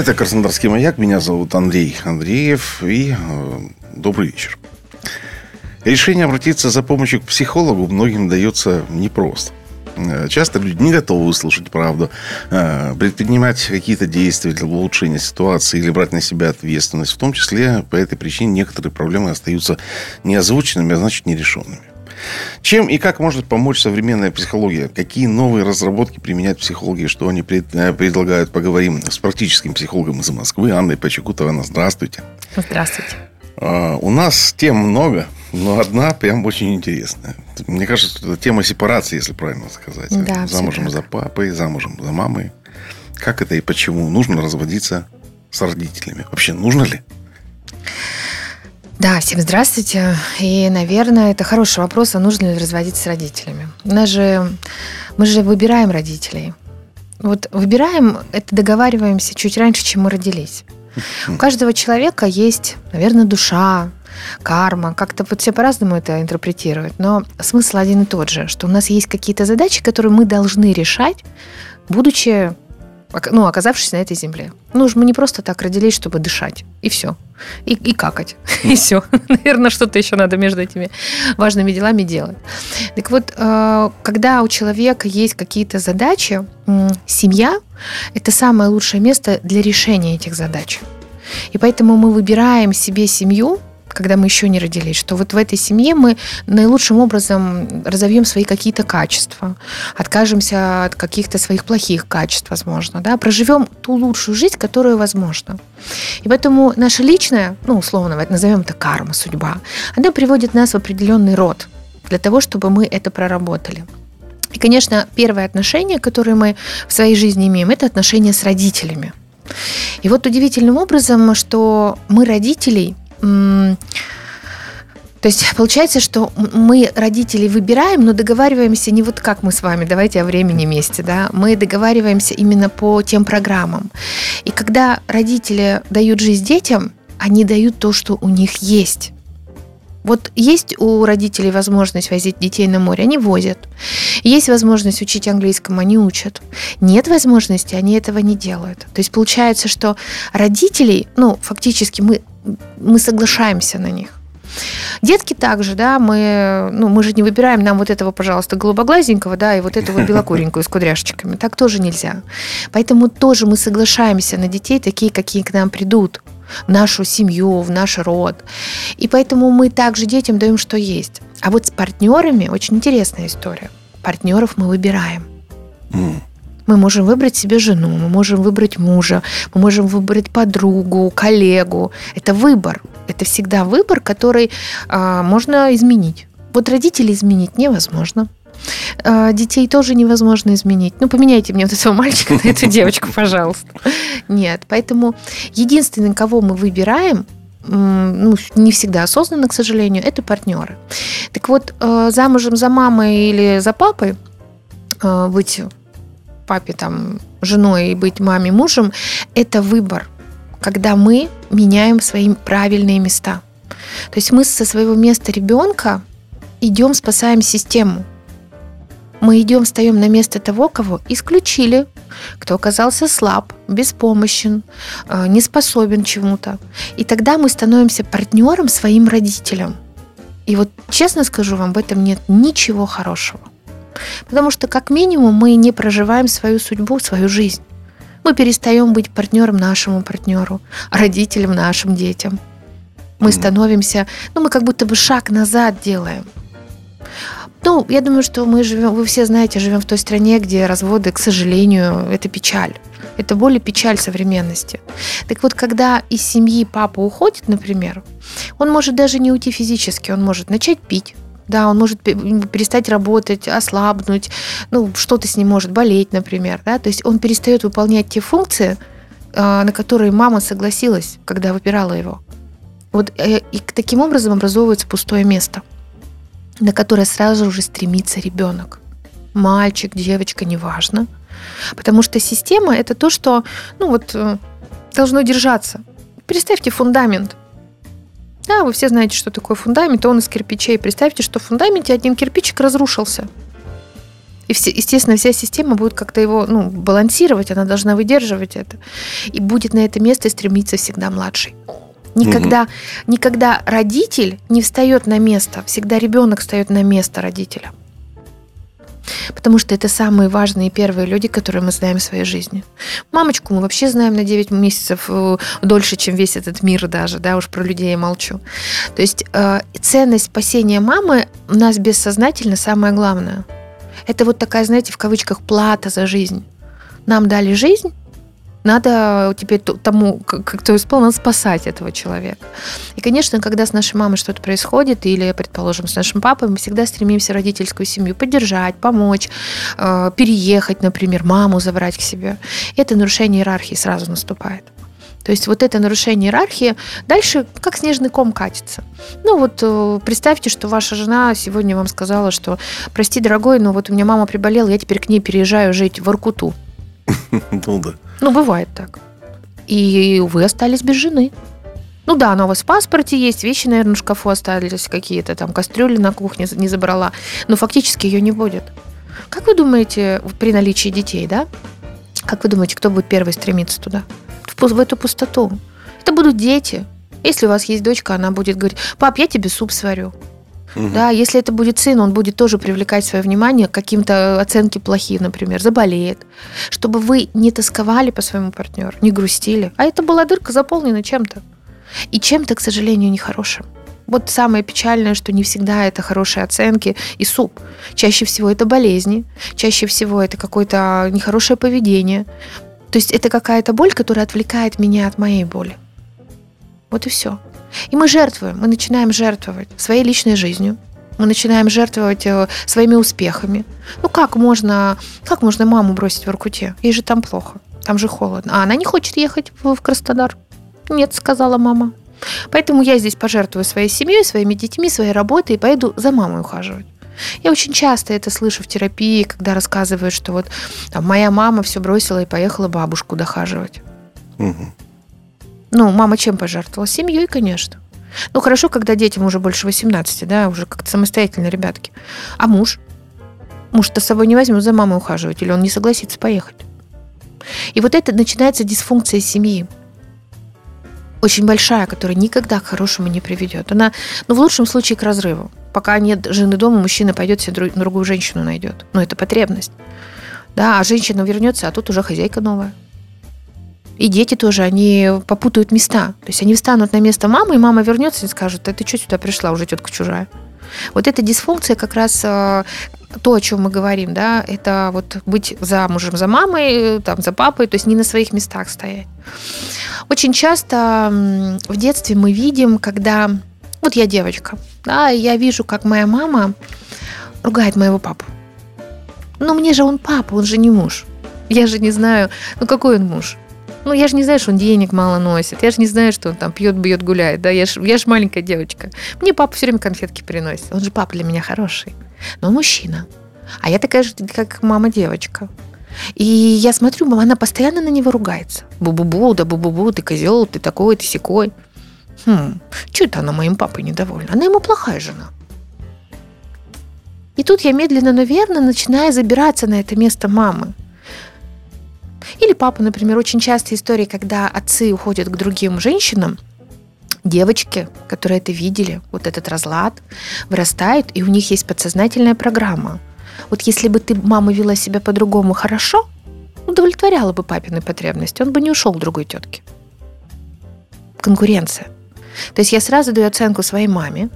Это Краснодарский маяк. Меня зовут Андрей Андреев. И э, добрый вечер. Решение обратиться за помощью к психологу многим дается непросто. Э, часто люди не готовы услышать правду, э, предпринимать какие-то действия для улучшения ситуации или брать на себя ответственность. В том числе по этой причине некоторые проблемы остаются неозвученными, а значит нерешенными. Чем и как может помочь современная психология? Какие новые разработки применяют психологи? Что они э, предлагают? Поговорим с практическим психологом из Москвы Анной Почекутовой. Здравствуйте. Здравствуйте. А, у нас тем много, но одна прям очень интересная. Мне кажется, это тема сепарации, если правильно сказать. Да, замужем за папой, замужем за мамой. Как это и почему нужно разводиться с родителями? Вообще нужно ли? Да, всем здравствуйте. И, наверное, это хороший вопрос, а нужно ли разводиться с родителями. У нас же, мы же выбираем родителей. Вот выбираем, это договариваемся чуть раньше, чем мы родились. У каждого человека есть, наверное, душа, карма. Как-то вот все по-разному это интерпретируют. Но смысл один и тот же, что у нас есть какие-то задачи, которые мы должны решать, будучи ну, оказавшись на этой земле. Ну, мы не просто так родились, чтобы дышать. И все. И, и какать. И все. Наверное, что-то еще надо между этими важными делами делать. Так вот, э, когда у человека есть какие-то задачи, семья – это самое лучшее место для решения этих задач. И поэтому мы выбираем себе семью, когда мы еще не родились, что вот в этой семье мы наилучшим образом разовьем свои какие-то качества, откажемся от каких-то своих плохих качеств, возможно, да, проживем ту лучшую жизнь, которая возможна. И поэтому наша личная, ну, условно, назовем это карма, судьба, она приводит нас в определенный род для того, чтобы мы это проработали. И, конечно, первое отношение, которое мы в своей жизни имеем, это отношение с родителями. И вот удивительным образом, что мы родителей то есть получается, что мы родителей выбираем, но договариваемся не вот как мы с вами, давайте о времени вместе, да, мы договариваемся именно по тем программам. И когда родители дают жизнь детям, они дают то, что у них есть. Вот есть у родителей возможность возить детей на море, они возят. Есть возможность учить английскому, они учат. Нет возможности, они этого не делают. То есть получается, что родителей, ну, фактически мы мы соглашаемся на них. Детки также, да, мы, ну, мы же не выбираем нам вот этого, пожалуйста, голубоглазенького, да, и вот эту вот белокуренькую с кудряшечками. Так тоже нельзя. Поэтому тоже мы соглашаемся на детей, такие, какие к нам придут в нашу семью, в наш род. И поэтому мы также детям даем, что есть. А вот с партнерами очень интересная история. Партнеров мы выбираем. Mm. Мы можем выбрать себе жену, мы можем выбрать мужа, мы можем выбрать подругу, коллегу. Это выбор. Это всегда выбор, который а, можно изменить. Вот родителей изменить невозможно. А, детей тоже невозможно изменить. Ну, поменяйте мне вот этого мальчика на эту девочку, пожалуйста. Нет. Поэтому единственный, кого мы выбираем, ну, не всегда осознанно, к сожалению, это партнеры. Так вот, а, замужем за мамой или за папой а, быть папе там женой и быть маме мужем, это выбор, когда мы меняем свои правильные места. То есть мы со своего места ребенка идем, спасаем систему. Мы идем, встаем на место того, кого исключили, кто оказался слаб, беспомощен, э, не способен чему-то. И тогда мы становимся партнером своим родителям. И вот честно скажу вам, в этом нет ничего хорошего. Потому что, как минимум, мы не проживаем свою судьбу, свою жизнь. Мы перестаем быть партнером нашему партнеру, родителям нашим детям. Мы становимся, ну, мы как будто бы шаг назад делаем. Ну, я думаю, что мы живем, вы все знаете, живем в той стране, где разводы, к сожалению, это печаль. Это боль и печаль современности. Так вот, когда из семьи папа уходит, например, он может даже не уйти физически, он может начать пить, да, он может перестать работать, ослабнуть, ну, что-то с ним может болеть, например, да, то есть он перестает выполнять те функции, а, на которые мама согласилась, когда выбирала его. Вот э, и таким образом образовывается пустое место, на которое сразу же стремится ребенок. Мальчик, девочка, неважно. Потому что система это то, что ну вот, э, должно держаться. Представьте фундамент. Да, вы все знаете, что такое фундамент, он из кирпичей. Представьте, что в фундаменте один кирпичик разрушился. И, все, естественно, вся система будет как-то его ну, балансировать, она должна выдерживать это. И будет на это место стремиться всегда младший. Никогда, угу. никогда родитель не встает на место, всегда ребенок встает на место родителя. Потому что это самые важные первые люди, которые мы знаем в своей жизни. Мамочку мы вообще знаем на 9 месяцев э, дольше, чем весь этот мир даже, да, уж про людей я молчу. То есть э, ценность спасения мамы у нас бессознательно самое главное. Это вот такая, знаете, в кавычках плата за жизнь. Нам дали жизнь, надо теперь тому, кто исполнил, спасать этого человека. И, конечно, когда с нашей мамой что-то происходит, или, предположим, с нашим папой, мы всегда стремимся родительскую семью поддержать, помочь, э, переехать, например, маму забрать к себе. Это нарушение иерархии сразу наступает. То есть вот это нарушение иерархии дальше как снежный ком катится. Ну вот э, представьте, что ваша жена сегодня вам сказала, что прости, дорогой, но вот у меня мама приболела, я теперь к ней переезжаю жить в Аркуту. Ну да. Ну, бывает так. И вы остались без жены. Ну да, она у вас в паспорте есть, вещи, наверное, в шкафу остались какие-то, там кастрюли на кухне не забрала, но фактически ее не будет. Как вы думаете, при наличии детей, да? Как вы думаете, кто будет первый стремиться туда? В, в эту пустоту. Это будут дети. Если у вас есть дочка, она будет говорить, пап, я тебе суп сварю. Угу. Да, если это будет сын, он будет тоже привлекать свое внимание к каким-то оценке плохие, например, заболеет. Чтобы вы не тосковали по своему партнеру, не грустили. А это была дырка заполнена чем-то. И чем-то, к сожалению, нехорошим. Вот самое печальное, что не всегда это хорошие оценки и суп. Чаще всего это болезни, чаще всего это какое-то нехорошее поведение. То есть это какая-то боль, которая отвлекает меня от моей боли. Вот и все. И мы жертвуем, мы начинаем жертвовать своей личной жизнью, мы начинаем жертвовать э, своими успехами. Ну как можно, как можно маму бросить в Иркуте? Ей же там плохо, там же холодно. А она не хочет ехать в Краснодар. Нет, сказала мама. Поэтому я здесь пожертвую своей семьей, своими детьми, своей работой и поеду за мамой ухаживать. Я очень часто это слышу в терапии, когда рассказывают, что вот там, моя мама все бросила и поехала бабушку дохаживать. Угу. Ну, мама чем пожертвовала? Семьей, конечно. Ну, хорошо, когда детям уже больше 18, да, уже как-то самостоятельно ребятки. А муж? Муж-то с собой не возьмет за мамой ухаживать, или он не согласится поехать. И вот это начинается дисфункция семьи. Очень большая, которая никогда к хорошему не приведет. Она, ну, в лучшем случае, к разрыву. Пока нет жены дома, мужчина пойдет себе другую женщину найдет. Но это потребность. Да, а женщина вернется, а тут уже хозяйка новая. И дети тоже, они попутают места. То есть они встанут на место мамы, и мама вернется и скажет, а ты что сюда пришла, уже тетка чужая. Вот эта дисфункция как раз э, то, о чем мы говорим, да, это вот быть замужем за мамой, там, за папой, то есть не на своих местах стоять. Очень часто в детстве мы видим, когда... Вот я девочка, да, и я вижу, как моя мама ругает моего папу. Но мне же он папа, он же не муж. Я же не знаю, ну какой он муж. Ну, я же не знаю, что он денег мало носит. Я же не знаю, что он там пьет, бьет, гуляет. Да, я же я ж маленькая девочка. Мне папа все время конфетки приносит. Он же папа для меня хороший. Но он мужчина. А я такая же, как мама-девочка. И я смотрю, она постоянно на него ругается. Бу-бу-бу, да бу-бу-бу, ты козел, ты такой, ты секой. Хм, что это она моим папой недовольна? Она ему плохая жена. И тут я медленно, но верно начинаю забираться на это место мамы. Или папа, например, очень часто истории, когда отцы уходят к другим женщинам, девочки, которые это видели, вот этот разлад, вырастают, и у них есть подсознательная программа. Вот если бы ты, мама, вела себя по-другому хорошо, удовлетворяла бы папины потребности, он бы не ушел к другой тетке. Конкуренция. То есть я сразу даю оценку своей маме,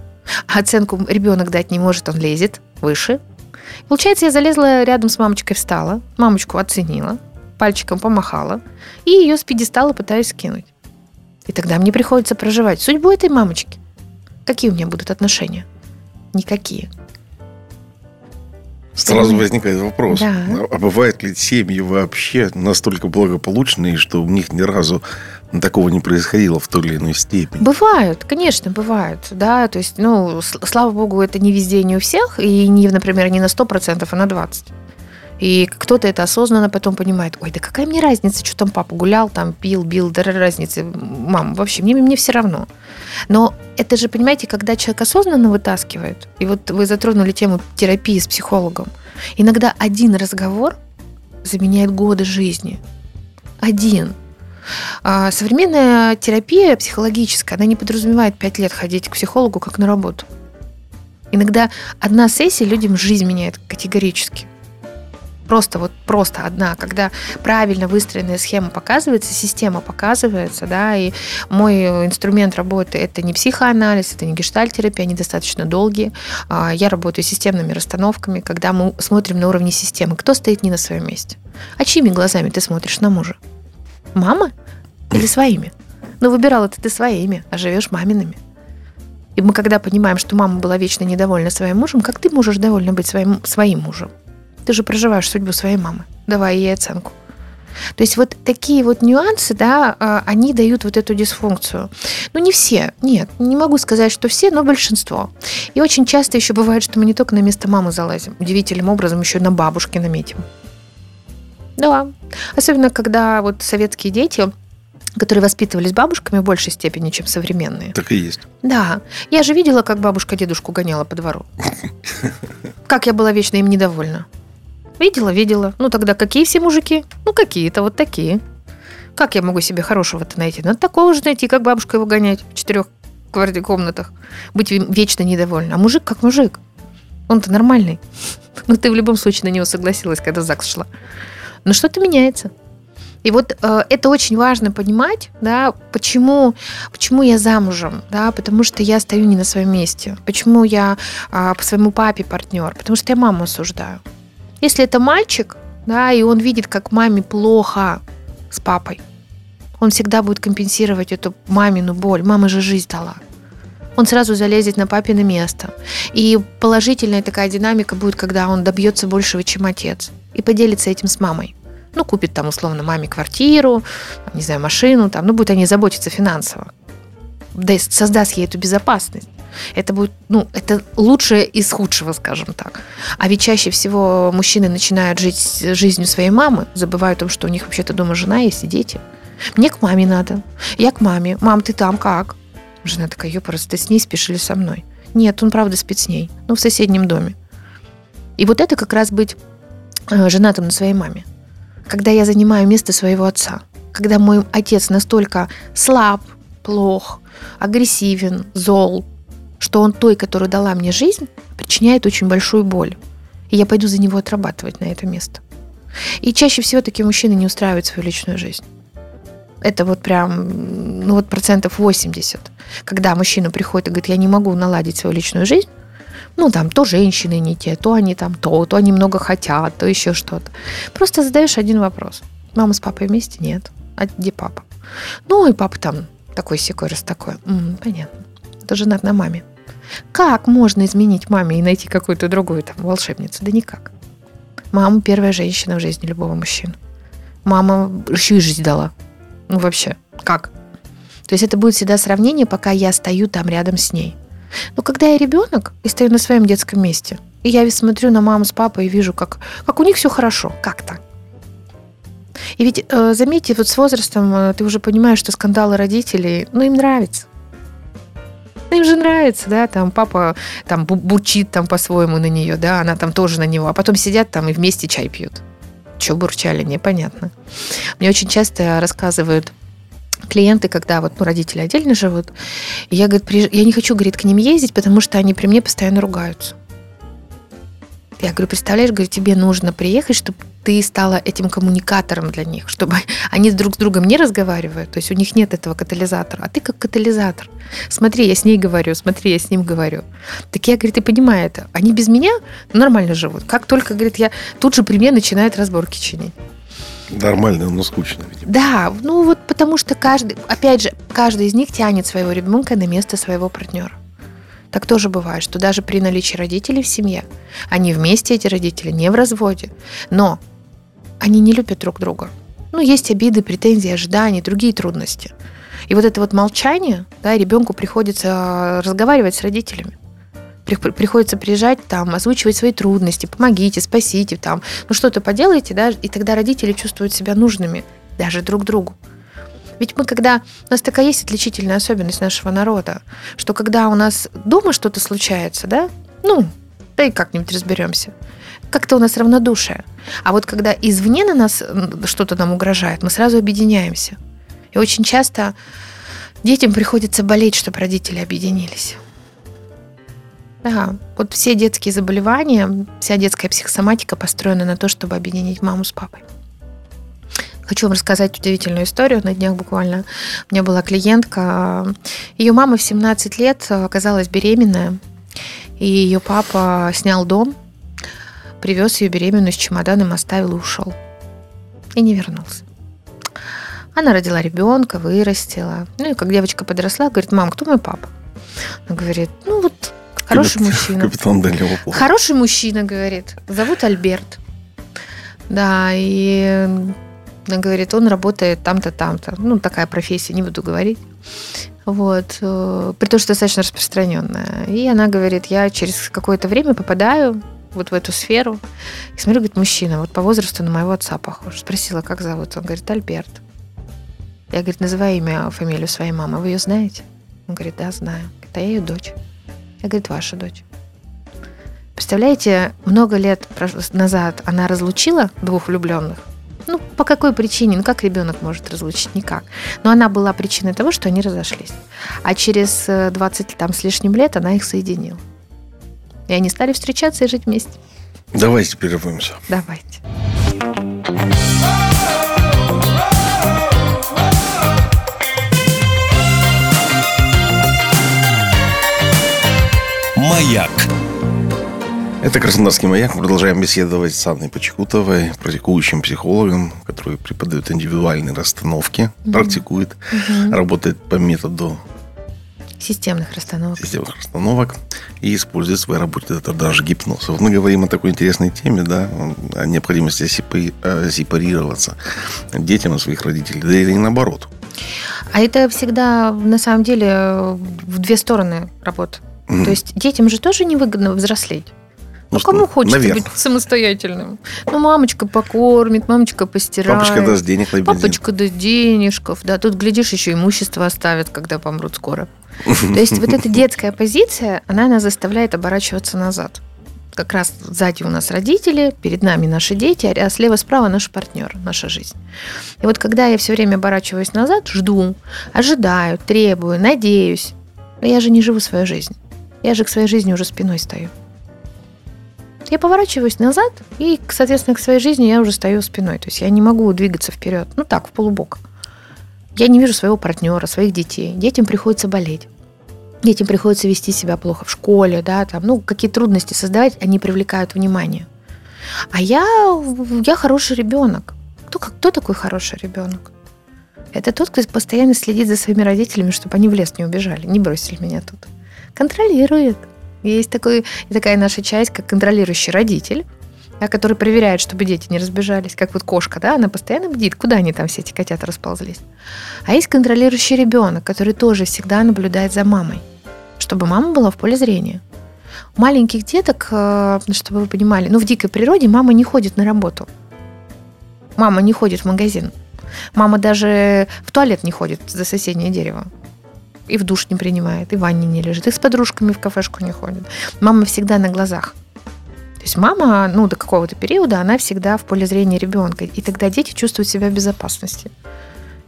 а оценку ребенок дать не может, он лезет выше. Получается, я залезла рядом с мамочкой, встала, мамочку оценила, пальчиком помахала и ее с пьедестала пытаюсь скинуть. И тогда мне приходится проживать судьбу этой мамочки. Какие у меня будут отношения? Никакие. Сразу возникает вопрос, да. а бывают ли семьи вообще настолько благополучные, что у них ни разу такого не происходило в той или иной степени? Бывают, конечно, бывают, да, то есть, ну, слава богу, это не везде, не у всех, и не, например, не на 100%, а на 20%. И кто-то это осознанно потом понимает, ой, да какая мне разница, что там папа гулял, там пил, бил, да разница, мам, вообще, мне, мне все равно. Но это же, понимаете, когда человек осознанно вытаскивает, и вот вы затронули тему терапии с психологом, иногда один разговор заменяет годы жизни. Один. А современная терапия психологическая, она не подразумевает пять лет ходить к психологу как на работу. Иногда одна сессия людям жизнь меняет категорически. Просто вот просто одна, когда правильно выстроенная схема показывается, система показывается, да, и мой инструмент работы это не психоанализ, это не гештальтерапия, они достаточно долгие. А, я работаю системными расстановками, когда мы смотрим на уровне системы, кто стоит не на своем месте. А чьими глазами ты смотришь на мужа? Мама или своими? Ну, выбирала ты своими, а живешь мамиными. И мы когда понимаем, что мама была вечно недовольна своим мужем, как ты можешь довольна быть своим, своим мужем? Ты же проживаешь судьбу своей мамы. Давай ей оценку. То есть вот такие вот нюансы, да, а, они дают вот эту дисфункцию. Ну, не все, нет, не могу сказать, что все, но большинство. И очень часто еще бывает, что мы не только на место мамы залазим, удивительным образом еще на бабушке наметим. Да, особенно когда вот советские дети, которые воспитывались бабушками в большей степени, чем современные. Так и есть. Да. Я же видела, как бабушка дедушку гоняла по двору. Как я была вечно им недовольна. Видела, видела. Ну тогда какие все мужики? Ну какие-то вот такие. Как я могу себе хорошего-то найти? Надо такого же найти, как бабушка его гонять в четырех квартир комнатах. Быть вечно недовольна. А мужик как мужик. Он-то нормальный. Но ты в любом случае на него согласилась, когда ЗАГС шла. Но что-то меняется. И вот э, это очень важно понимать, да, почему, почему я замужем, да, потому что я стою не на своем месте, почему я э, по своему папе партнер, потому что я маму осуждаю. Если это мальчик, да, и он видит, как маме плохо с папой, он всегда будет компенсировать эту мамину боль. Мама же жизнь дала. Он сразу залезет на папино место. И положительная такая динамика будет, когда он добьется большего, чем отец. И поделится этим с мамой ну, купит там условно маме квартиру, не знаю, машину, там, ну, будут они заботиться финансово. Да, создаст ей эту безопасность. Это будет, ну, это лучшее из худшего, скажем так. А ведь чаще всего мужчины начинают жить жизнью своей мамы, забывают о том, что у них вообще-то дома жена есть и дети. Мне к маме надо. Я к маме. Мам, ты там как? Жена такая, ёпарас, ты с ней спишь или со мной? Нет, он правда спит с ней. Ну, в соседнем доме. И вот это как раз быть э, женатым на своей маме когда я занимаю место своего отца, когда мой отец настолько слаб, плох, агрессивен, зол, что он той, которая дала мне жизнь, причиняет очень большую боль. И я пойду за него отрабатывать на это место. И чаще всего такие мужчины не устраивают свою личную жизнь. Это вот прям, ну вот процентов 80. Когда мужчина приходит и говорит, я не могу наладить свою личную жизнь, ну, там, то женщины не те, то они там то, то они много хотят, то еще что-то. Просто задаешь один вопрос. Мама с папой вместе? Нет. А где папа? Ну, и папа там такой секой раз такой. М-м, понятно. Это женат на маме. Как можно изменить маме и найти какую-то другую там волшебницу? Да никак. Мама первая женщина в жизни любого мужчины. Мама еще и жизнь дала. Ну, вообще, как? То есть это будет всегда сравнение, пока я стою там рядом с ней. Но когда я ребенок и стою на своем детском месте, и я смотрю на маму с папой и вижу, как, как у них все хорошо, как-то. И ведь, э, заметьте, вот с возрастом э, ты уже понимаешь, что скандалы родителей, ну, им нравится. Им же нравится, да, там папа там бурчит там по-своему на нее, да, она там тоже на него, а потом сидят там и вместе чай пьют. Че бурчали, непонятно. Мне очень часто рассказывают клиенты, когда вот ну, родители отдельно живут, и я, говорит, при... я не хочу, говорит, к ним ездить, потому что они при мне постоянно ругаются. Я говорю, представляешь, говорю, тебе нужно приехать, чтобы ты стала этим коммуникатором для них, чтобы они друг с другом не разговаривают, то есть у них нет этого катализатора, а ты как катализатор. Смотри, я с ней говорю, смотри, я с ним говорю. Так я, говорит, ты понимаю это. Они без меня нормально живут. Как только, говорит, я тут же при мне начинают разборки чинить. Нормально, но скучно. Видимо. Да, ну вот потому что каждый, опять же, каждый из них тянет своего ребенка на место своего партнера. Так тоже бывает, что даже при наличии родителей в семье, они вместе, эти родители, не в разводе, но они не любят друг друга. Ну, есть обиды, претензии, ожидания, другие трудности. И вот это вот молчание, да, ребенку приходится разговаривать с родителями. приходится приезжать, там, озвучивать свои трудности, помогите, спасите, там, ну что-то поделайте, да, и тогда родители чувствуют себя нужными даже друг другу. Ведь мы когда... У нас такая есть отличительная особенность нашего народа, что когда у нас дома что-то случается, да, ну, да и как-нибудь разберемся, как-то у нас равнодушие. А вот когда извне на нас что-то нам угрожает, мы сразу объединяемся. И очень часто детям приходится болеть, чтобы родители объединились. Да, вот все детские заболевания, вся детская психосоматика построена на то, чтобы объединить маму с папой. Хочу вам рассказать удивительную историю. На днях буквально у меня была клиентка. Ее мама в 17 лет оказалась беременная. И ее папа снял дом, привез ее беременную с чемоданом, оставил и ушел. И не вернулся. Она родила ребенка, вырастила. Ну и как девочка подросла, говорит, мам, кто мой папа? Она говорит, ну вот хороший Капит... мужчина. Капитан Дальнего Хороший мужчина, говорит. Зовут Альберт. Да, и она говорит, он работает там-то, там-то. Ну, такая профессия, не буду говорить. Вот. Э, при том, что достаточно распространенная. И она говорит, я через какое-то время попадаю вот в эту сферу. И смотрю, говорит, мужчина, вот по возрасту на моего отца похож. Спросила, как зовут? Он говорит, Альберт. Я, говорит, называю имя, фамилию своей мамы. Вы ее знаете? Он говорит, да, знаю. Говорит, а я ее дочь. Я, говорит, ваша дочь. Представляете, много лет назад она разлучила двух влюбленных, ну, по какой причине? Ну, как ребенок может разлучить? Никак. Но она была причиной того, что они разошлись. А через 20 э, там, с лишним лет она их соединила. И они стали встречаться и жить вместе. Давайте прервемся. Давайте. Это Краснодарский маяк. Мы продолжаем беседовать с Анной Почекутовой, практикующим психологом, который преподает индивидуальные расстановки, mm-hmm. практикует, mm-hmm. работает по методу системных расстановок. Системных расстановок и использует в своей работе это даже гипноз. Вот мы говорим о такой интересной теме, да, о необходимости сепарироваться детям от своих родителей. Да и наоборот. А это всегда на самом деле в две стороны работа. Mm-hmm. То есть детям же тоже невыгодно взрослеть. Ну, ну кому хочется наверное. быть самостоятельным? Ну, мамочка покормит, мамочка постирает. Папочка даст денег на бензин. Папочка даст денежков. Да, тут, глядишь, еще имущество оставят, когда помрут скоро. То есть вот эта детская позиция, она нас заставляет оборачиваться назад. Как раз сзади у нас родители, перед нами наши дети, а слева-справа наш партнер, наша жизнь. И вот когда я все время оборачиваюсь назад, жду, ожидаю, требую, надеюсь, я же не живу свою жизнь. Я же к своей жизни уже спиной стою. Я поворачиваюсь назад, и, соответственно, к своей жизни я уже стою спиной. То есть я не могу двигаться вперед. Ну так, в полубок. Я не вижу своего партнера, своих детей. Детям приходится болеть. Детям приходится вести себя плохо в школе, да, там, ну, какие трудности создавать, они привлекают внимание. А я, я хороший ребенок. Кто, кто такой хороший ребенок? Это тот, кто постоянно следит за своими родителями, чтобы они в лес не убежали, не бросили меня тут. Контролирует. Есть такой, такая наша часть, как контролирующий родитель, да, который проверяет, чтобы дети не разбежались, как вот кошка, да, она постоянно бдит, куда они там все эти котята расползлись. А есть контролирующий ребенок, который тоже всегда наблюдает за мамой, чтобы мама была в поле зрения. Маленьких деток, э, чтобы вы понимали, ну в дикой природе мама не ходит на работу. Мама не ходит в магазин. Мама даже в туалет не ходит за соседнее дерево и в душ не принимает, и в ванне не лежит, и с подружками в кафешку не ходит. Мама всегда на глазах. То есть мама, ну, до какого-то периода, она всегда в поле зрения ребенка. И тогда дети чувствуют себя в безопасности.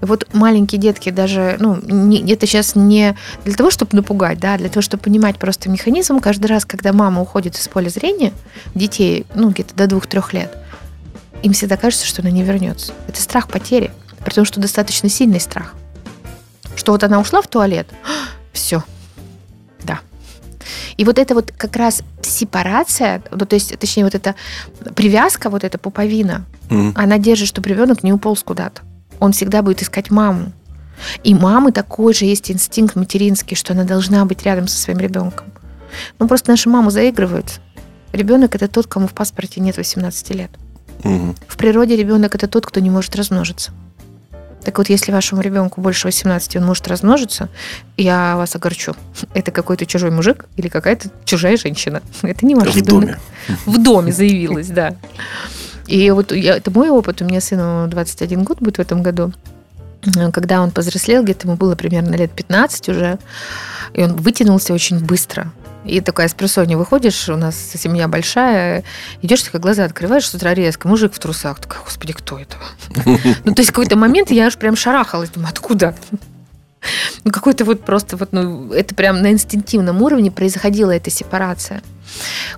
Вот маленькие детки даже, ну, не, это сейчас не для того, чтобы напугать, да, а для того, чтобы понимать просто механизм. Каждый раз, когда мама уходит из поля зрения детей, ну, где-то до двух-трех лет, им всегда кажется, что она не вернется. Это страх потери, при том, что достаточно сильный страх – что вот она ушла в туалет, все, да. И вот это вот как раз сепарация, ну, то есть, точнее, вот эта привязка, вот эта пуповина, mm-hmm. она держит, чтобы ребенок не уполз куда-то. Он всегда будет искать маму. И мамы такой же есть инстинкт материнский, что она должна быть рядом со своим ребенком. Ну, просто наши мамы заигрывают. Ребенок это тот, кому в паспорте нет 18 лет. Угу. В природе ребенок это тот, кто не может размножиться. Так вот, если вашему ребенку больше 18, он может размножиться, я вас огорчу. Это какой-то чужой мужик или какая-то чужая женщина. Это не ваш В доме. В доме заявилась, да. И вот я, это мой опыт. У меня сыну 21 год будет в этом году. Когда он повзрослел, где-то ему было примерно лет 15 уже, и он вытянулся очень быстро. И такая с просонья выходишь, у нас семья большая, идешь, такая глаза открываешь с утра резко, мужик в трусах. Такая, господи, кто это? Ну, то есть какой-то момент я аж прям шарахалась, думаю, откуда? Ну, какой-то вот просто вот, ну, это прям на инстинктивном уровне происходила эта сепарация.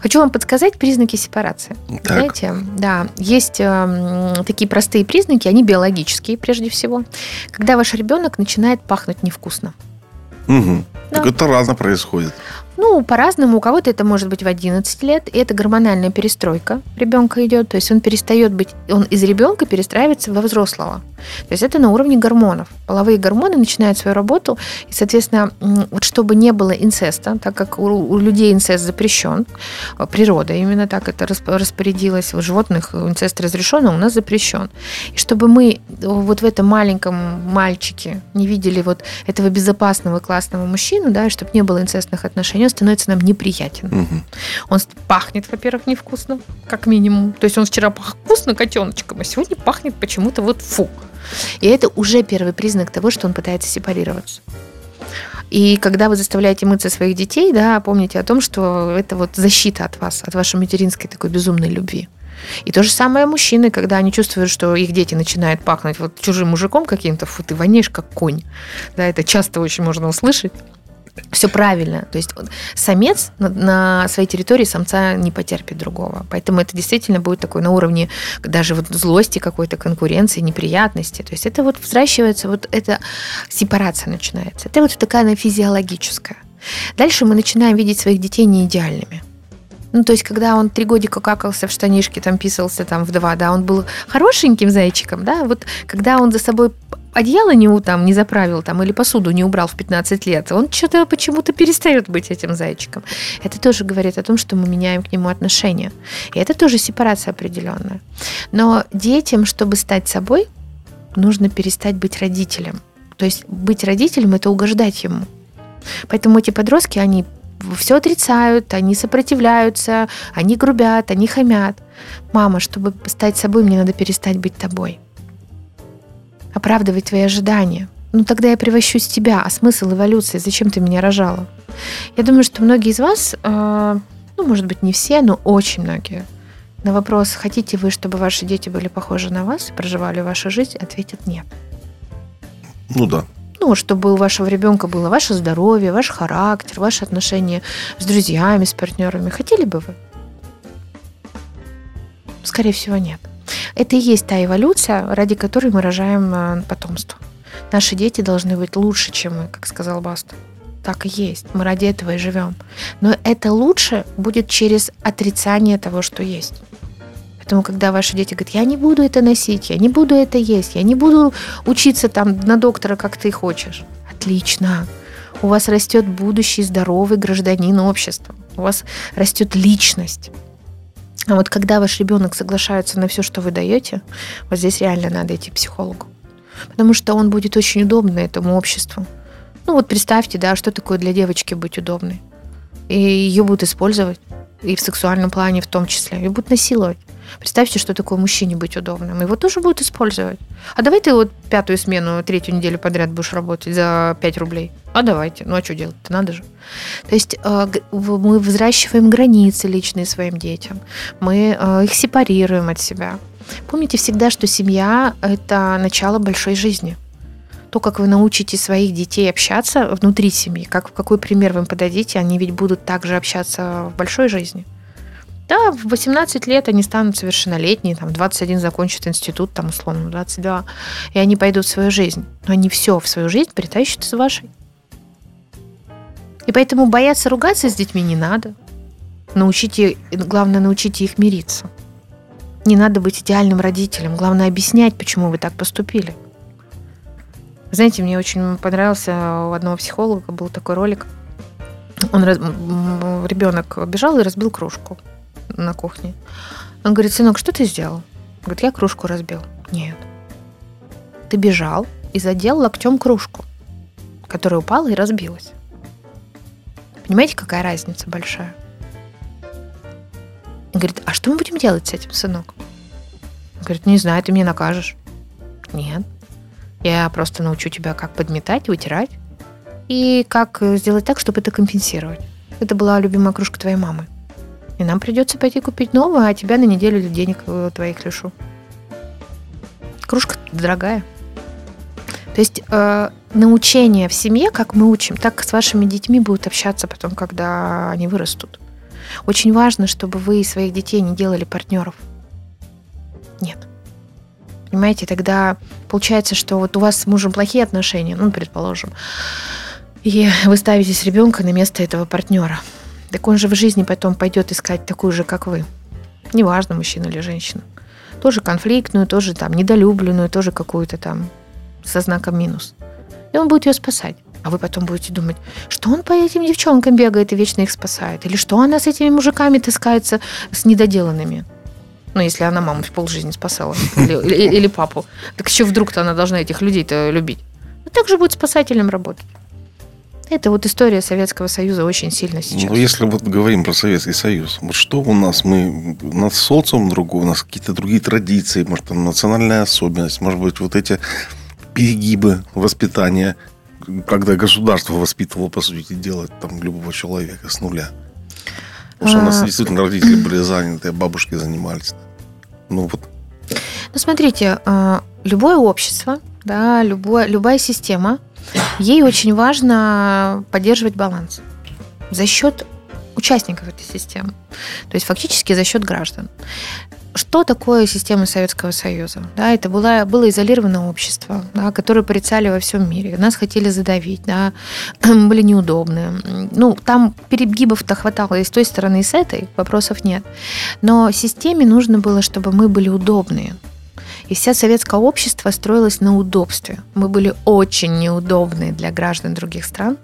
Хочу вам подсказать признаки сепарации. Так. Знаете, да, есть э, такие простые признаки, они биологические прежде всего. Когда ваш ребенок начинает пахнуть невкусно. Угу. Да. Так это рано происходит. Ну, по-разному. У кого-то это может быть в 11 лет. И это гормональная перестройка ребенка идет. То есть он перестает быть, он из ребенка перестраивается во взрослого. То есть это на уровне гормонов. Половые гормоны начинают свою работу. И, соответственно, вот чтобы не было инцеста, так как у, у людей инцест запрещен, а, природа именно так это распорядилась, у животных инцест разрешен, а у нас запрещен. И чтобы мы вот в этом маленьком мальчике не видели вот этого безопасного классного мужчину, да, чтобы не было инцестных отношений, он становится нам неприятен. Угу. Он пахнет, во-первых, невкусно, как минимум. То есть он вчера пах вкусно котеночком, а сегодня пахнет почему-то вот фу. И это уже первый признак того, что он пытается сепарироваться. И когда вы заставляете мыться своих детей, да, помните о том, что это вот защита от вас, от вашей материнской такой безумной любви. И то же самое мужчины, когда они чувствуют, что их дети начинают пахнуть вот чужим мужиком каким-то, фу, ты воняешь как конь. Да, это часто очень можно услышать все правильно. То есть самец на, на своей территории самца не потерпит другого. Поэтому это действительно будет такой на уровне даже вот злости какой-то, конкуренции, неприятности. То есть это вот взращивается, вот эта сепарация начинается. Это вот такая она физиологическая. Дальше мы начинаем видеть своих детей не идеальными. Ну, то есть, когда он три годика какался в штанишке, там писался там в два, да, он был хорошеньким зайчиком, да, вот когда он за собой одеяло не, там, не заправил там, или посуду не убрал в 15 лет, он что-то почему-то перестает быть этим зайчиком. Это тоже говорит о том, что мы меняем к нему отношения. И это тоже сепарация определенная. Но детям, чтобы стать собой, нужно перестать быть родителем. То есть быть родителем – это угождать ему. Поэтому эти подростки, они все отрицают, они сопротивляются, они грубят, они хамят. Мама, чтобы стать собой, мне надо перестать быть тобой оправдывать твои ожидания. Ну тогда я превращусь в тебя, а смысл эволюции, зачем ты меня рожала? Я думаю, что многие из вас, э, ну, может быть, не все, но очень многие, на вопрос, хотите вы, чтобы ваши дети были похожи на вас и проживали вашу жизнь, ответят нет. Ну да. Ну, чтобы у вашего ребенка было ваше здоровье, ваш характер, ваши отношения с друзьями, с партнерами. Хотели бы вы? Скорее всего, нет. Это и есть та эволюция, ради которой мы рожаем э, потомство. Наши дети должны быть лучше, чем мы, как сказал Баста. Так и есть. Мы ради этого и живем. Но это лучше будет через отрицание того, что есть. Поэтому, когда ваши дети говорят, я не буду это носить, я не буду это есть, я не буду учиться там на доктора, как ты хочешь. Отлично. У вас растет будущий здоровый гражданин общества. У вас растет личность. А вот когда ваш ребенок соглашается на все, что вы даете, вот здесь реально надо идти к психологу. Потому что он будет очень удобный этому обществу. Ну вот представьте, да, что такое для девочки быть удобной. И ее будут использовать, и в сексуальном плане в том числе, и будут насиловать. Представьте, что такое мужчине быть удобным. Его тоже будут использовать. А давай ты вот пятую смену, третью неделю подряд будешь работать за 5 рублей. А давайте. Ну а что делать-то? Надо же. То есть э, мы взращиваем границы личные своим детям. Мы э, их сепарируем от себя. Помните всегда, что семья – это начало большой жизни. То, как вы научите своих детей общаться внутри семьи, как, какой пример вы им подадите, они ведь будут также общаться в большой жизни – да, в 18 лет они станут совершеннолетние, там, 21 закончат институт, там, условно, 22, и они пойдут в свою жизнь. Но они все в свою жизнь перетащат из вашей. И поэтому бояться ругаться с детьми не надо. Научите, главное, научите их мириться. Не надо быть идеальным родителем. Главное объяснять, почему вы так поступили. Знаете, мне очень понравился у одного психолога был такой ролик. Он ребенок бежал и разбил кружку на кухне. Он говорит, сынок, что ты сделал? Говорит, я кружку разбил. Нет. Ты бежал, и задел локтем кружку, которая упала и разбилась. Понимаете, какая разница большая? И говорит, а что мы будем делать с этим, сынок? Он говорит, не знаю, ты мне накажешь. Нет. Я просто научу тебя, как подметать, вытирать. И как сделать так, чтобы это компенсировать. Это была любимая кружка твоей мамы. И нам придется пойти купить новую, а тебя на неделю денег э, твоих лишу. Кружка дорогая. То есть э, научение в семье, как мы учим, так с вашими детьми будут общаться потом, когда они вырастут. Очень важно, чтобы вы своих детей не делали партнеров. Нет. Понимаете, тогда получается, что вот у вас с мужем плохие отношения, ну, предположим, и вы ставите с ребенка на место этого партнера. Так он же в жизни потом пойдет искать такую же, как вы. Неважно, мужчина или женщина. Тоже конфликтную, тоже там недолюбленную, тоже какую-то там со знаком минус. И он будет ее спасать. А вы потом будете думать, что он по этим девчонкам бегает и вечно их спасает. Или что она с этими мужиками таскается с недоделанными. Ну, если она маму в полжизни спасала. Или, или, или папу. Так еще вдруг-то она должна этих людей-то любить. Ну, так же будет спасателем работать. Это вот история Советского Союза очень сильно сейчас. Ну, если вот говорим про Советский Союз, вот что у нас? Мы, у нас социум другой, у нас какие-то другие традиции, может, там национальная особенность, может быть, вот эти перегибы воспитания, когда государство воспитывало, по сути дела, там, любого человека с нуля. Потому что у нас а. действительно родители были заняты, а бабушки занимались. Ну вот. Ну смотрите, а, любое общество, да, любое, любая система, ей очень важно поддерживать баланс за счет участников этой системы. То есть фактически за счет граждан. Что такое система Советского Союза? Да, это было, было изолированное общество, да, которое порицали во всем мире. Нас хотели задавить, да, были неудобные. Ну, там перегибов-то хватало и с той стороны, и с этой, вопросов нет. Но системе нужно было, чтобы мы были удобные. И вся советское общество строилось на удобстве. Мы были очень неудобны для граждан других стран,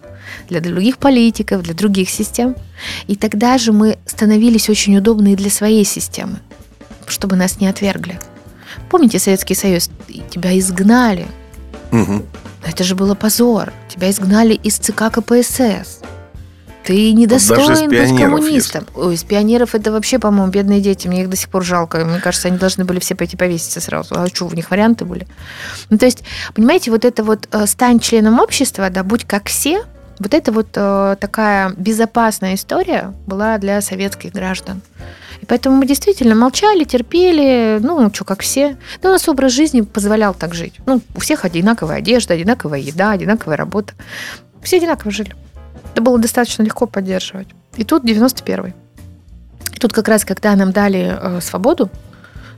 для других политиков, для других систем. И тогда же мы становились очень удобны для своей системы чтобы нас не отвергли. Помните Советский Союз? Тебя изгнали. Угу. Это же было позор. Тебя изгнали из ЦК КПСС. Ты недостоин быть коммунистом. Если... Ой, из пионеров это вообще, по-моему, бедные дети. Мне их до сих пор жалко. Мне кажется, они должны были все пойти повеситься сразу. А что, у них варианты были? Ну, то есть, понимаете, вот это вот э, стань членом общества, да, будь как все, вот это вот э, такая безопасная история была для советских граждан. И поэтому мы действительно молчали, терпели, ну, что, как все. Но у нас образ жизни позволял так жить. Ну, у всех одинаковая одежда, одинаковая еда, одинаковая работа. Все одинаково жили. Это было достаточно легко поддерживать. И тут 91-й. И тут как раз, когда нам дали э, свободу,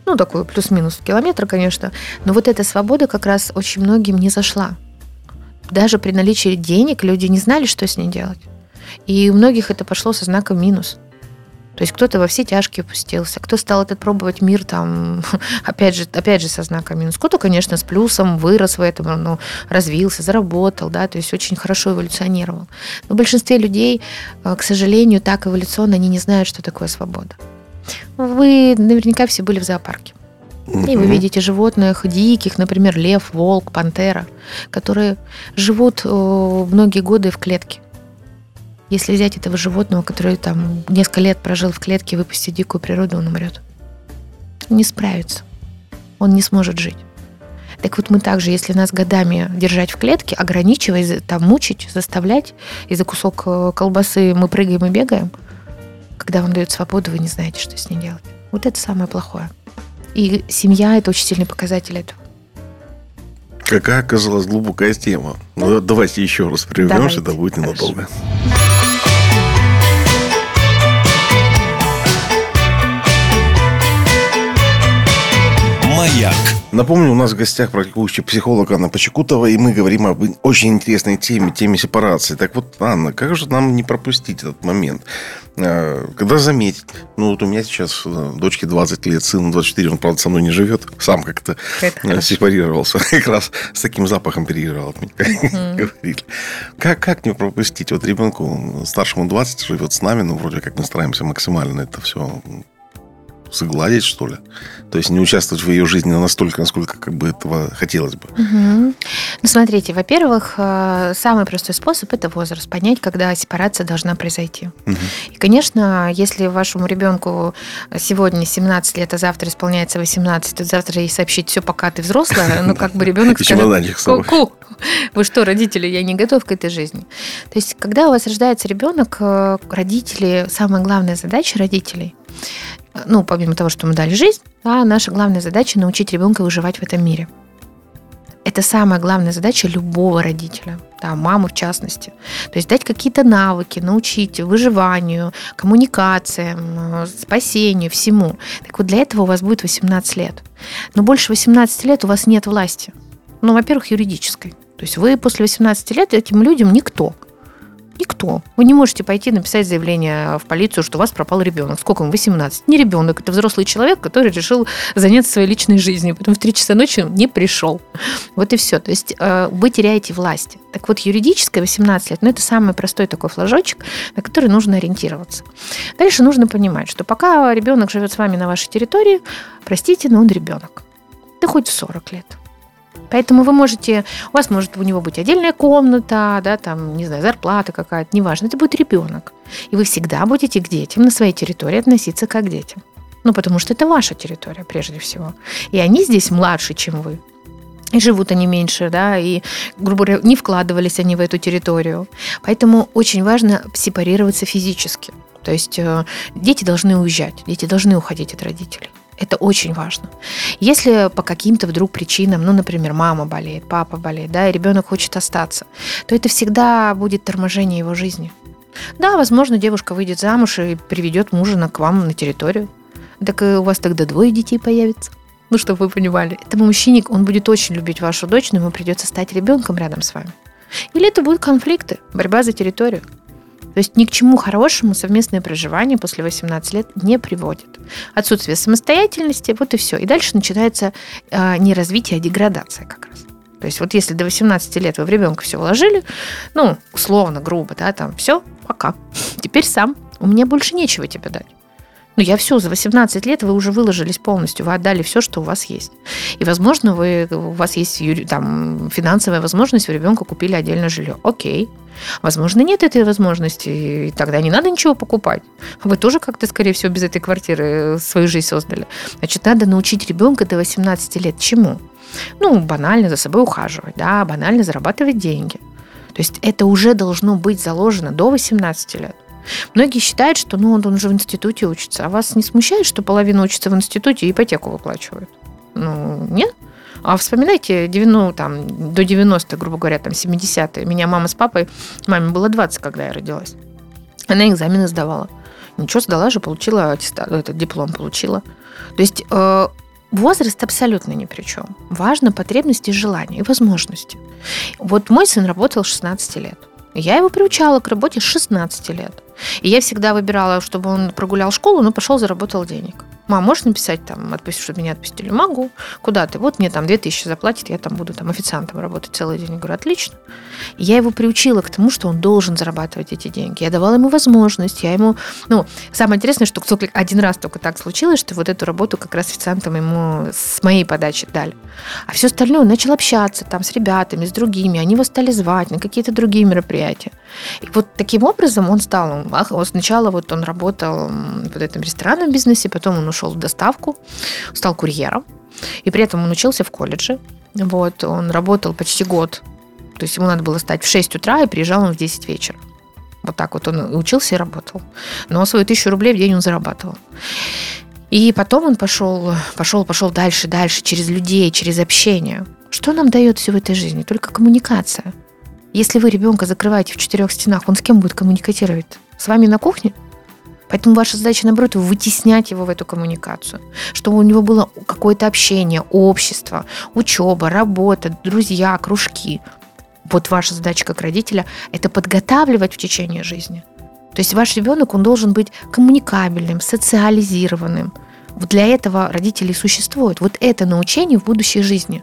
ну, такую плюс-минус километр, конечно, но вот эта свобода как раз очень многим не зашла. Даже при наличии денег люди не знали, что с ней делать. И у многих это пошло со знаком минус. То есть кто-то во все тяжкие пустился, кто стал этот пробовать мир там, опять же, опять же со знаком минус. Кто-то, конечно, с плюсом вырос в этом, ну, развился, заработал, да, то есть очень хорошо эволюционировал. Но в большинстве людей, э, к сожалению, так эволюционно они не знают, что такое свобода. Вы наверняка все были в зоопарке. И вы видите животных диких, например, лев, волк, пантера, которые живут э, многие годы в клетке. Если взять этого животного, который там несколько лет прожил в клетке выпустить дикую природу, он умрет. не справится. Он не сможет жить. Так вот мы также, если нас годами держать в клетке, ограничивать, там, мучить, заставлять, и за кусок э, колбасы мы прыгаем и бегаем, когда вам дают свободу, вы не знаете, что с ней делать. Вот это самое плохое. И семья – это очень сильный показатель этого. Какая оказалась глубокая тема. Ну, давайте еще раз прервемся, это будет ненадолго. Хорошо. Маяк. Напомню, у нас в гостях практикующий психолог Анна Почекутова, и мы говорим об очень интересной теме, теме сепарации. Так вот, Анна, как же нам не пропустить этот момент? А, когда заметить, ну вот у меня сейчас э, дочке 20 лет, сыну 24, он, правда, со мной не живет, сам как-то Это сепарировался, как раз с таким запахом переиграл от меня, Как, как не пропустить? Вот ребенку старшему 20 живет с нами, ну, вроде как мы стараемся максимально это все сгладить, что ли. То есть не участвовать в ее жизни настолько, насколько как бы этого хотелось бы. Угу. Ну, смотрите, во-первых, э, самый простой способ – это возраст. Понять, когда сепарация должна произойти. Угу. И, конечно, если вашему ребенку сегодня 17 лет, а завтра исполняется 18, то завтра ей сообщить все, пока ты взрослая, ну, как бы ребенок скажет, ку вы что, родители, я не готов к этой жизни. То есть, когда у вас рождается ребенок, э, родители, самая главная задача родителей, ну, помимо того, что мы дали жизнь, да, наша главная задача научить ребенка выживать в этом мире. Это самая главная задача любого родителя, да, мамы в частности. То есть дать какие-то навыки, научить выживанию, коммуникациям, спасению, всему. Так вот для этого у вас будет 18 лет. Но больше 18 лет у вас нет власти. Ну, во-первых, юридической. То есть вы после 18 лет этим людям никто. Никто. Вы не можете пойти написать заявление в полицию, что у вас пропал ребенок. Сколько ему? 18. Не ребенок, это взрослый человек, который решил заняться своей личной жизнью. Потом в 3 часа ночи не пришел. Вот и все. То есть э, вы теряете власть. Так вот, юридическое 18 лет, ну, это самый простой такой флажочек, на который нужно ориентироваться. Дальше нужно понимать, что пока ребенок живет с вами на вашей территории, простите, но он ребенок. Да хоть в 40 лет. Поэтому вы можете, у вас может у него быть отдельная комната, да, там, не знаю, зарплата какая-то, неважно, это будет ребенок. И вы всегда будете к детям на своей территории относиться как к детям. Ну, потому что это ваша территория прежде всего. И они здесь младше, чем вы. И живут они меньше, да, и, грубо говоря, не вкладывались они в эту территорию. Поэтому очень важно сепарироваться физически. То есть э, дети должны уезжать, дети должны уходить от родителей. Это очень важно. Если по каким-то вдруг причинам, ну, например, мама болеет, папа болеет, да, и ребенок хочет остаться, то это всегда будет торможение его жизни. Да, возможно, девушка выйдет замуж и приведет мужа к вам на территорию. Так у вас тогда двое детей появится. Ну, чтобы вы понимали. Этому мужчине, он будет очень любить вашу дочь, но ему придется стать ребенком рядом с вами. Или это будут конфликты, борьба за территорию. То есть ни к чему хорошему совместное проживание после 18 лет не приводит. Отсутствие самостоятельности, вот и все. И дальше начинается э, не развитие, а деградация как раз. То есть вот если до 18 лет вы в ребенка все вложили, ну, условно, грубо, да, там, все, пока. Теперь сам. У меня больше нечего тебе дать. Ну, я все, за 18 лет вы уже выложились полностью, вы отдали все, что у вас есть. И, возможно, вы, у вас есть там, финансовая возможность, вы ребенку купили отдельное жилье. Окей. Возможно, нет этой возможности, и тогда не надо ничего покупать. Вы тоже как-то, скорее всего, без этой квартиры свою жизнь создали. Значит, надо научить ребенка до 18 лет чему? Ну, банально за собой ухаживать, да, банально зарабатывать деньги. То есть это уже должно быть заложено до 18 лет. Многие считают, что ну, он, же в институте учится. А вас не смущает, что половина учится в институте и ипотеку выплачивают? Ну, нет? А вспоминайте 90, там, до 90 грубо говоря, там, 70-е. Меня мама с папой, маме было 20, когда я родилась. Она экзамены сдавала. Ничего, сдала же, получила аттестат, этот диплом получила. То есть э, возраст абсолютно ни при чем. Важно потребности, желания и возможности. Вот мой сын работал 16 лет. Я его приучала к работе с 16 лет. И я всегда выбирала, чтобы он прогулял школу, но пошел, заработал денег. Мам, можешь написать там, отпусти, чтобы меня отпустили? Могу. Куда ты? Вот мне там 2000 заплатит, я там буду там официантом работать целый день. Я говорю, отлично. И я его приучила к тому, что он должен зарабатывать эти деньги. Я давала ему возможность, я ему... Ну, самое интересное, что один раз только так случилось, что вот эту работу как раз официантом ему с моей подачи дали. А все остальное он начал общаться там с ребятами, с другими. Они его стали звать на какие-то другие мероприятия. И вот таким образом он стал... Он, сначала вот он работал в этом ресторанном бизнесе, потом он ушел в доставку, стал курьером. И при этом он учился в колледже. Вот, он работал почти год. То есть ему надо было стать в 6 утра, и приезжал он в 10 вечера. Вот так вот он учился и работал. Но свою тысячу рублей в день он зарабатывал. И потом он пошел, пошел, пошел дальше, дальше, через людей, через общение. Что нам дает все в этой жизни? Только коммуникация. Если вы ребенка закрываете в четырех стенах, он с кем будет коммуникатировать? С вами на кухне? Поэтому ваша задача, наоборот, вытеснять его в эту коммуникацию, чтобы у него было какое-то общение, общество, учеба, работа, друзья, кружки. Вот ваша задача как родителя – это подготавливать в течение жизни. То есть ваш ребенок, он должен быть коммуникабельным, социализированным. Вот для этого родители существуют. Вот это научение в будущей жизни.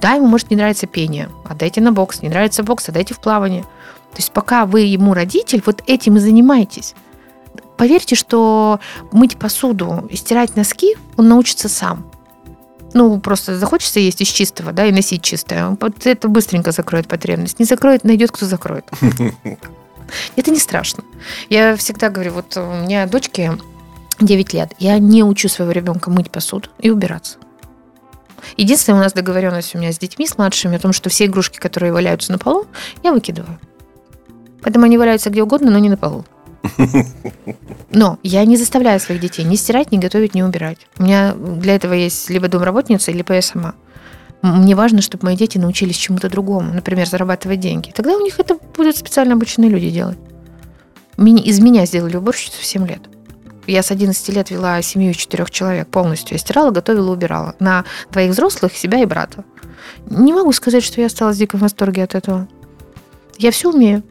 Да, ему может не нравиться пение, отдайте на бокс, не нравится бокс, отдайте в плавание. То есть пока вы ему родитель, вот этим и занимаетесь поверьте, что мыть посуду и стирать носки он научится сам. Ну, просто захочется есть из чистого, да, и носить чистое. Вот это быстренько закроет потребность. Не закроет, найдет, кто закроет. Это не страшно. Я всегда говорю, вот у меня дочке 9 лет. Я не учу своего ребенка мыть посуду и убираться. Единственная у нас договоренность у меня с детьми, с младшими, о том, что все игрушки, которые валяются на полу, я выкидываю. Поэтому они валяются где угодно, но не на полу. Но я не заставляю своих детей ни стирать, ни готовить, ни убирать. У меня для этого есть либо домработница, либо я сама. Мне важно, чтобы мои дети научились чему-то другому, например, зарабатывать деньги. Тогда у них это будут специально обученные люди делать. Из меня сделали уборщицу в 7 лет. Я с 11 лет вела семью четырех человек полностью. Я стирала, готовила, убирала. На двоих взрослых, себя и брата. Не могу сказать, что я осталась в диком восторге от этого. Я все умею.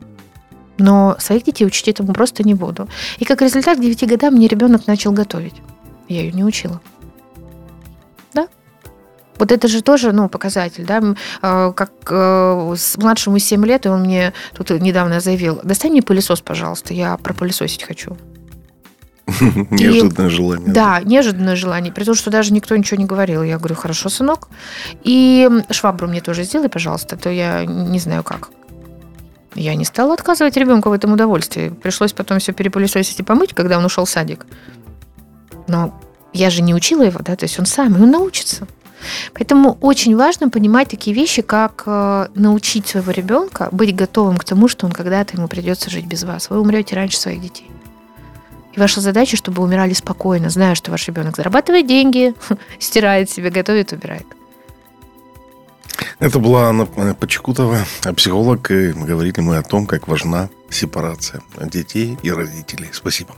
Но своих детей учить этому просто не буду. И как результат, к 9 годам мне ребенок начал готовить. Я ее не учила. Да? Вот это же тоже, ну, показатель, да, а, как э, с младшему 7 лет, и он мне тут недавно заявил, достань мне пылесос, пожалуйста, я пропылесосить хочу. Неожиданное желание. Да, неожиданное желание. При том, что даже никто ничего не говорил. Я говорю, хорошо, сынок. И швабру мне тоже сделай, пожалуйста, а то я не знаю как. Я не стала отказывать ребенку в этом удовольствии. Пришлось потом все перепылесосить и помыть, когда он ушел в садик. Но я же не учила его, да, то есть он сам, он научится. Поэтому очень важно понимать такие вещи, как э, научить своего ребенка быть готовым к тому, что он когда-то ему придется жить без вас. Вы умрете раньше своих детей. И ваша задача, чтобы умирали спокойно, зная, что ваш ребенок зарабатывает деньги, стирает себе, готовит, убирает. Это была Анна Почекутова, психолог, и говорили мы о том, как важна сепарация детей и родителей. Спасибо.